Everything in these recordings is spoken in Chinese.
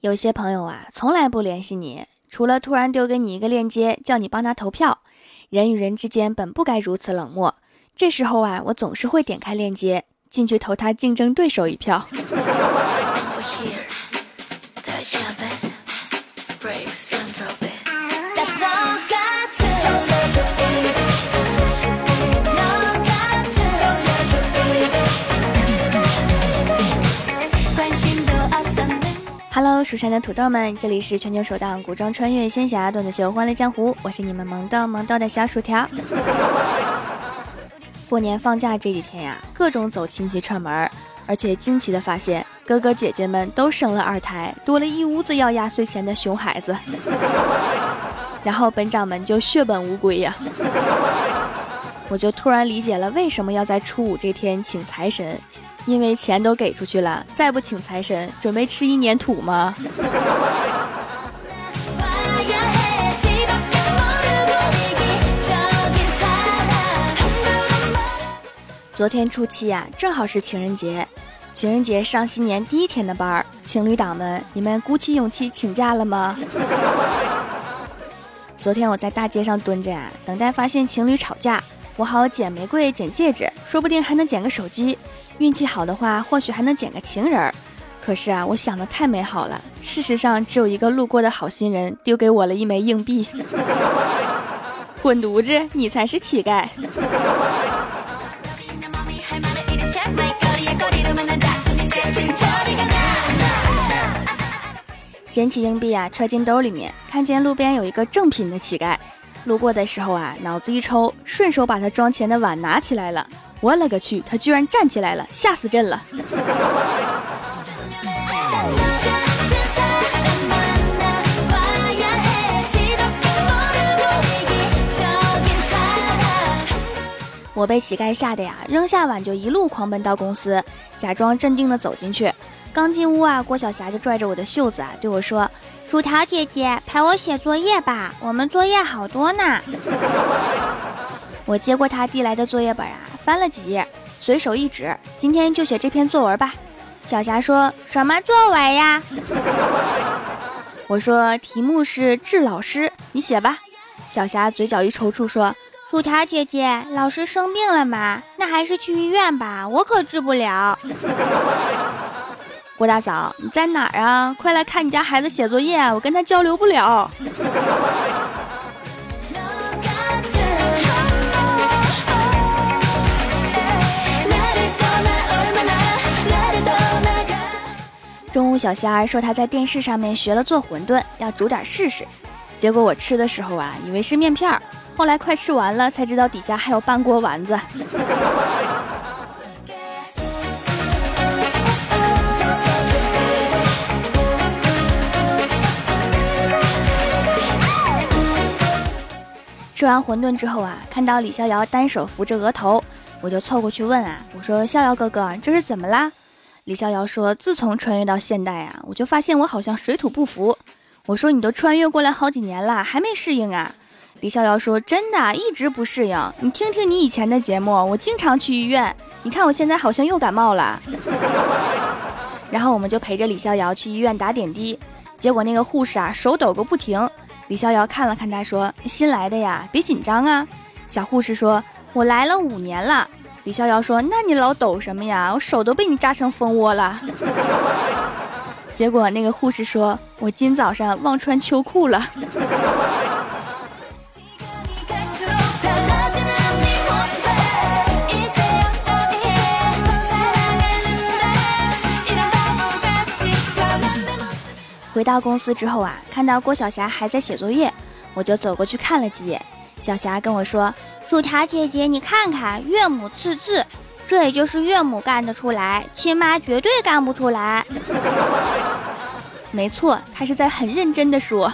有些朋友啊，从来不联系你，除了突然丢给你一个链接，叫你帮他投票。人与人之间本不该如此冷漠，这时候啊，我总是会点开链接，进去投他竞争对手一票。Hello，蜀山的土豆们，这里是全球首档古装穿越仙侠段子秀《欢乐江湖》，我是你们萌豆萌豆的小薯条。过年放假这几天呀，各种走亲戚串门，而且惊奇的发现，哥哥姐姐们都生了二胎，多了一屋子要压岁钱的熊孩子。然后本掌门就血本无归呀，我就突然理解了为什么要在初五这天请财神。因为钱都给出去了，再不请财神，准备吃一年土吗？昨天初七呀，正好是情人节，情人节上新年第一天的班儿，情侣党们，你们鼓起勇气请假了吗？昨天我在大街上蹲着呀，等待发现情侣吵架，我好捡玫瑰、捡戒指，说不定还能捡个手机。运气好的话，或许还能捡个情人儿。可是啊，我想的太美好了。事实上，只有一个路过的好心人丢给我了一枚硬币。滚犊子，你才是乞丐！捡起硬币啊，揣进兜里面，看见路边有一个正品的乞丐。路过的时候啊，脑子一抽，顺手把他装钱的碗拿起来了。我勒个去！他居然站起来了，吓死朕了！我被乞丐吓得呀，扔下碗就一路狂奔到公司，假装镇定的走进去。刚进屋啊，郭晓霞就拽着我的袖子啊，对我说：“薯条姐姐，陪我写作业吧，我们作业好多呢。”我接过他递来的作业本啊。翻了几页，随手一指：“今天就写这篇作文吧。”小霞说什么作文呀？我说题目是治老师，你写吧。小霞嘴角一抽搐说：“薯条姐姐，老师生病了吗？那还是去医院吧，我可治不了。”郭大嫂，你在哪儿啊？快来看你家孩子写作业，我跟他交流不了。中午，小仙儿说他在电视上面学了做馄饨，要煮点试试。结果我吃的时候啊，以为是面片儿，后来快吃完了才知道底下还有半锅丸子。吃完馄饨之后啊，看到李逍遥单手扶着额头，我就凑过去问啊，我说逍遥哥哥，这是怎么啦？李逍遥说：“自从穿越到现代啊，我就发现我好像水土不服。”我说：“你都穿越过来好几年了，还没适应啊？”李逍遥说：“真的，一直不适应。你听听你以前的节目，我经常去医院。你看我现在好像又感冒了。”然后我们就陪着李逍遥去医院打点滴，结果那个护士啊手抖个不停。李逍遥看了看他，说：“新来的呀，别紧张啊。”小护士说：“我来了五年了。”李逍遥说：“那你老抖什么呀？我手都被你扎成蜂窝了。”结果那个护士说：“我今早上忘穿秋裤了。”回到公司之后啊，看到郭晓霞还在写作业，我就走过去看了几眼。小霞跟我说。薯条姐姐，你看看岳母刺字，这也就是岳母干得出来，亲妈绝对干不出来。没错，她是在很认真的说。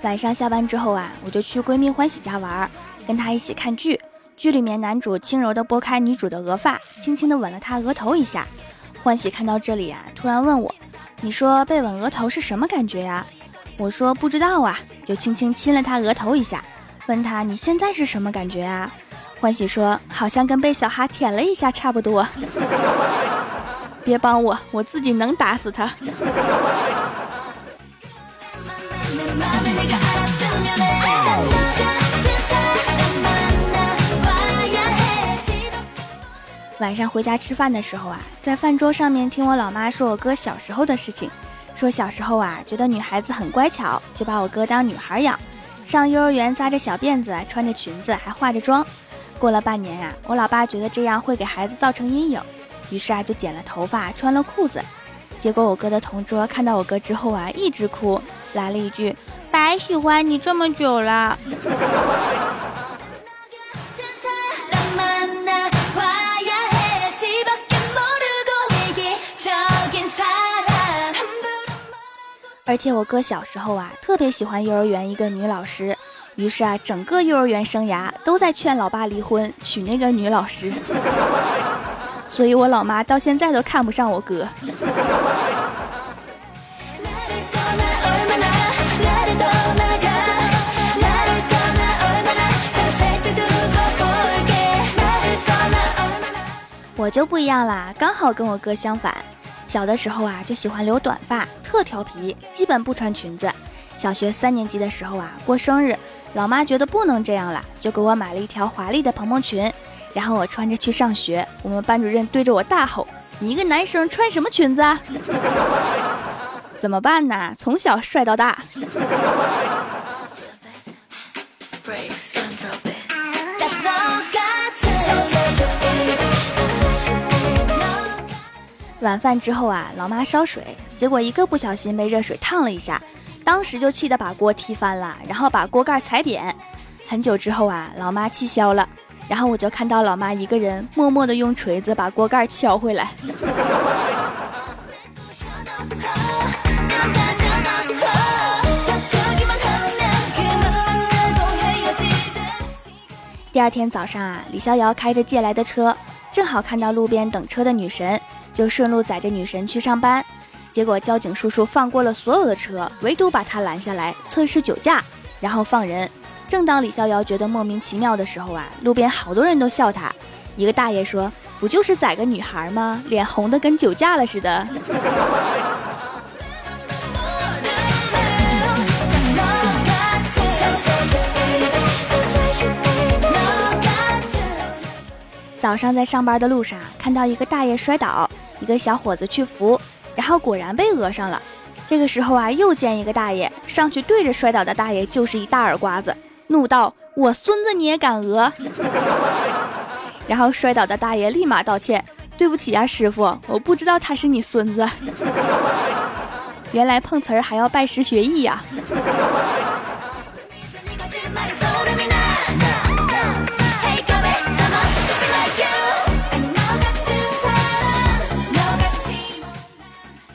晚上下班之后啊，我就去闺蜜欢喜家玩，跟她一起看剧。剧里面，男主轻柔地拨开女主的额发，轻轻地吻了她额头一下。欢喜看到这里啊，突然问我：“你说被吻额头是什么感觉呀？”我说不知道啊，就轻轻亲了他额头一下，问他你现在是什么感觉啊？欢喜说好像跟被小哈舔了一下差不多。别帮我，我自己能打死他。晚上回家吃饭的时候啊，在饭桌上面听我老妈说我哥小时候的事情，说小时候啊觉得女孩子很乖巧，就把我哥当女孩养，上幼儿园扎着小辫子，穿着裙子，还化着妆。过了半年呀，我老爸觉得这样会给孩子造成阴影，于是啊就剪了头发，穿了裤子。结果我哥的同桌看到我哥之后啊，一直哭，来了一句：“白喜欢你这么久了。”而且我哥小时候啊，特别喜欢幼儿园一个女老师，于是啊，整个幼儿园生涯都在劝老爸离婚，娶那个女老师。所以我老妈到现在都看不上我哥。我就不一样啦，刚好跟我哥相反。小的时候啊，就喜欢留短发，特调皮，基本不穿裙子。小学三年级的时候啊，过生日，老妈觉得不能这样了，就给我买了一条华丽的蓬蓬裙，然后我穿着去上学。我们班主任对着我大吼：“你一个男生穿什么裙子？”啊？”怎么办呢？从小帅到大。晚饭之后啊，老妈烧水，结果一个不小心被热水烫了一下，当时就气得把锅踢翻了，然后把锅盖踩扁。很久之后啊，老妈气消了，然后我就看到老妈一个人默默地用锤子把锅盖敲回来。第二天早上啊，李逍遥开着借来的车，正好看到路边等车的女神。就顺路载着女神去上班，结果交警叔叔放过了所有的车，唯独把他拦下来测试酒驾，然后放人。正当李逍遥觉得莫名其妙的时候啊，路边好多人都笑他。一个大爷说：“不就是载个女孩吗？脸红的跟酒驾了似的。”早上在上班的路上，看到一个大爷摔倒。一个小伙子去扶，然后果然被讹上了。这个时候啊，又见一个大爷上去对着摔倒的大爷就是一大耳刮子，怒道：“我孙子你也敢讹？” 然后摔倒的大爷立马道歉：“对不起啊，师傅，我不知道他是你孙子。原来碰瓷儿还要拜师学艺呀。”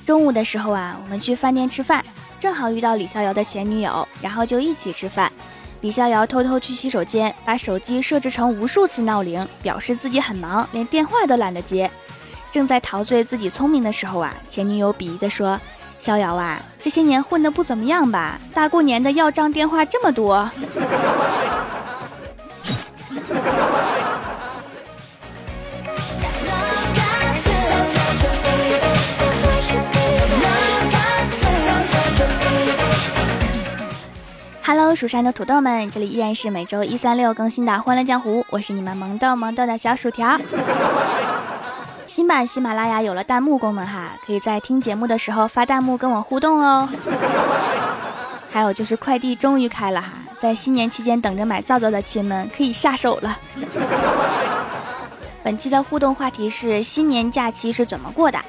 中午的时候啊，我们去饭店吃饭，正好遇到李逍遥的前女友，然后就一起吃饭。李逍遥偷偷去洗手间，把手机设置成无数次闹铃，表示自己很忙，连电话都懒得接。正在陶醉自己聪明的时候啊，前女友鄙夷地说：“逍遥啊，这些年混得不怎么样吧？大过年的要账电话这么多。”蜀山的土豆们，这里依然是每周一、三、六更新的《欢乐江湖》，我是你们萌豆萌豆的小薯条。新版喜马拉雅有了弹幕功能哈，可以在听节目的时候发弹幕跟我互动哦。还有就是快递终于开了哈，在新年期间等着买皂皂的亲们可以下手了。本期的互动话题是新年假期是怎么过的？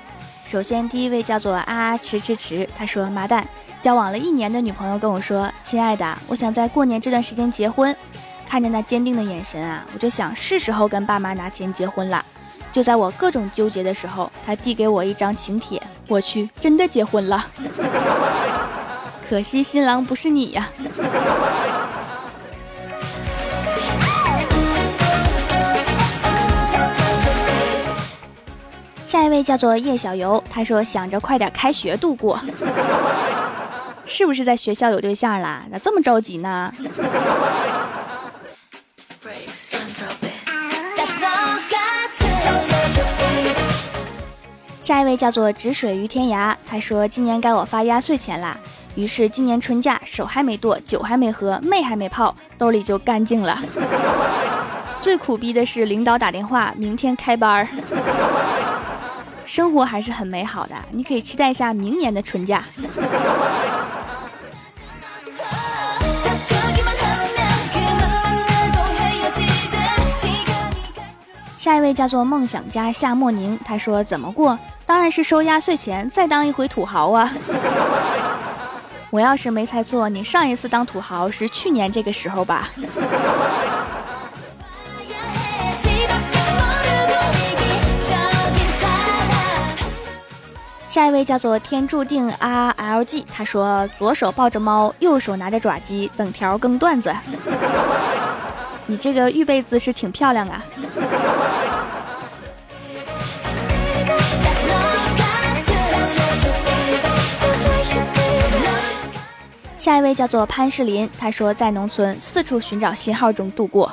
首先第一位叫做啊啊迟迟迟，他说麻蛋。交往了一年的女朋友跟我说：“亲爱的，我想在过年这段时间结婚。”看着那坚定的眼神啊，我就想是时候跟爸妈拿钱结婚了。就在我各种纠结的时候，他递给我一张请帖，我去，真的结婚了。可惜新郎不是你呀。下一位叫做叶小游，他说想着快点开学度过。是不是在学校有对象啦？咋这么着急呢？下一位叫做止水于天涯，他说今年该我发压岁钱啦。于是今年春假，手还没剁，酒还没喝，妹还没泡，兜里就干净了。最苦逼的是领导打电话，明天开班儿。生活还是很美好的，你可以期待一下明年的春假。下一位叫做梦想家夏莫宁，他说怎么过？当然是收压岁钱，再当一回土豪啊！我要是没猜错，你上一次当土豪是去年这个时候吧？下一位叫做天注定 R L G，他说左手抱着猫，右手拿着爪机，等条更段子。你这个预备姿势挺漂亮啊！下一位叫做潘世林，他说在农村四处寻找信号中度过，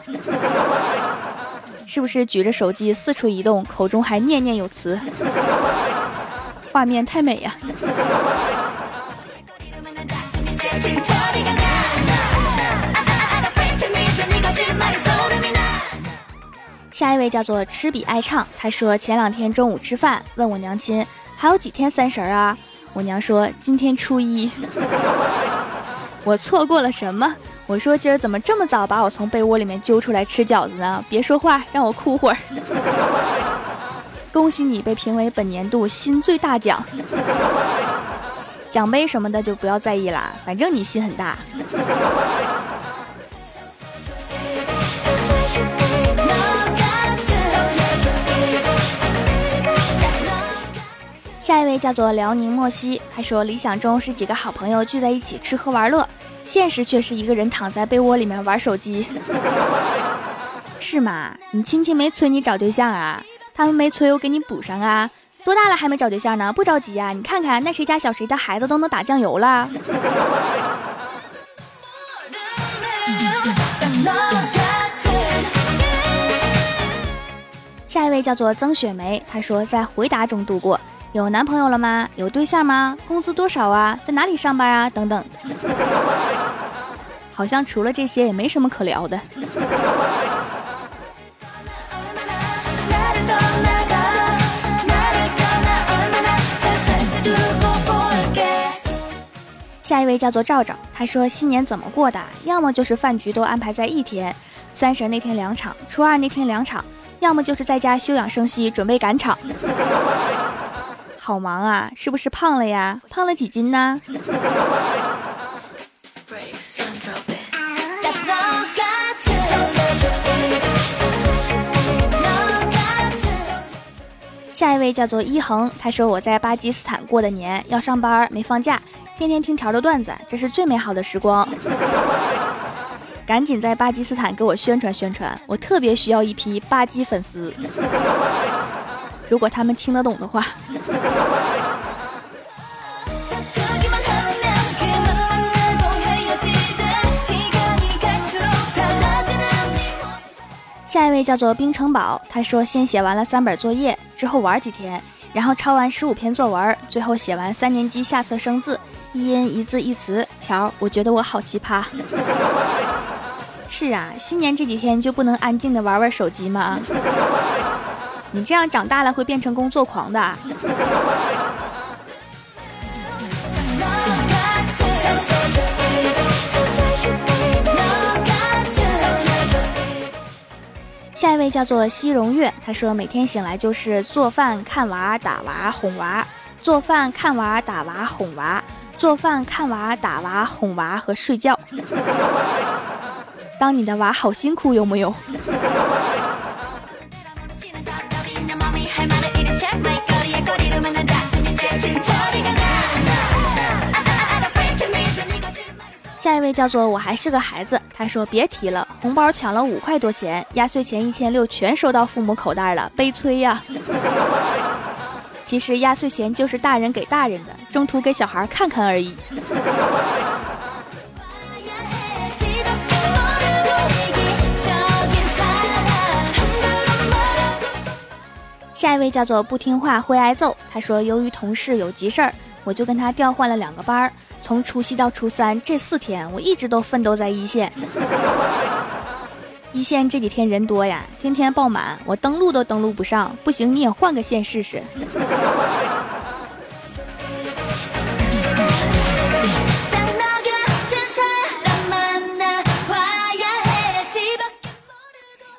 是不是举着手机四处移动，口中还念念有词？画面太美呀！下一位叫做吃比爱唱，他说前两天中午吃饭，问我娘亲还有几天三十啊？我娘说今天初一。我错过了什么？我说今儿怎么这么早把我从被窝里面揪出来吃饺子呢？别说话，让我哭会儿。恭喜你被评为本年度心最大奖，奖杯什么的就不要在意啦，反正你心很大。下一位叫做辽宁莫西，他说理想中是几个好朋友聚在一起吃喝玩乐，现实却是一个人躺在被窝里面玩手机，是吗？你亲戚没催你找对象啊？他们没催，我给你补上啊。多大了还没找对象呢？不着急呀，你看看那谁家小谁的孩子都能打酱油了。下一位叫做曾雪梅，她说在回答中度过。有男朋友了吗？有对象吗？工资多少啊？在哪里上班啊？等等，好像除了这些也没什么可聊的。下一位叫做赵赵，他说新年怎么过的？要么就是饭局都安排在一天，三十那天两场，初二那天两场，要么就是在家休养生息，准备赶场。好忙啊，是不是胖了呀？胖了几斤呢？下一位叫做一恒，他说我在巴基斯坦过的年，要上班没放假，天天听条的段子，这是最美好的时光。赶紧在巴基斯坦给我宣传宣传，我特别需要一批巴基粉丝。如果他们听得懂的话。下一位叫做冰城堡，他说先写完了三本作业，之后玩几天，然后抄完十五篇作文，最后写完三年级下册生字，一音一字一词条。我觉得我好奇葩。是啊，新年这几天就不能安静的玩玩手机吗？你这样长大了会变成工作狂的。下一位叫做西荣月，他说每天醒来就是做饭、看娃、打娃、哄娃；做饭、看娃、打娃、哄娃；做饭、看娃、打娃、哄娃和睡觉。当你的娃好辛苦，有木有？下一位叫做我还是个孩子，他说别提了，红包抢了五块多钱，压岁钱一千六全收到父母口袋了，悲催呀！其实压岁钱就是大人给大人的，中途给小孩看看而已。下一位叫做不听话会挨揍。他说，由于同事有急事儿，我就跟他调换了两个班儿。从除夕到初三这四天，我一直都奋斗在一线。一线这几天人多呀，天天爆满，我登录都登录不上。不行，你也换个线试试。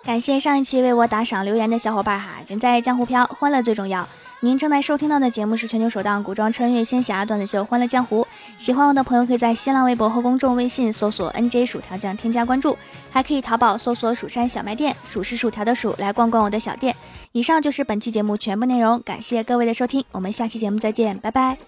感谢上一期为我打赏留言的小伙伴哈，人在江湖飘，欢乐最重要。您正在收听到的节目是全球首档古装穿越仙侠段子秀《欢乐江湖》，喜欢我的朋友可以在新浪微博和公众微信搜索 “nj 薯条酱”添加关注，还可以淘宝搜索“蜀山小卖店”，数是薯条的数，来逛逛我的小店。以上就是本期节目全部内容，感谢各位的收听，我们下期节目再见，拜拜。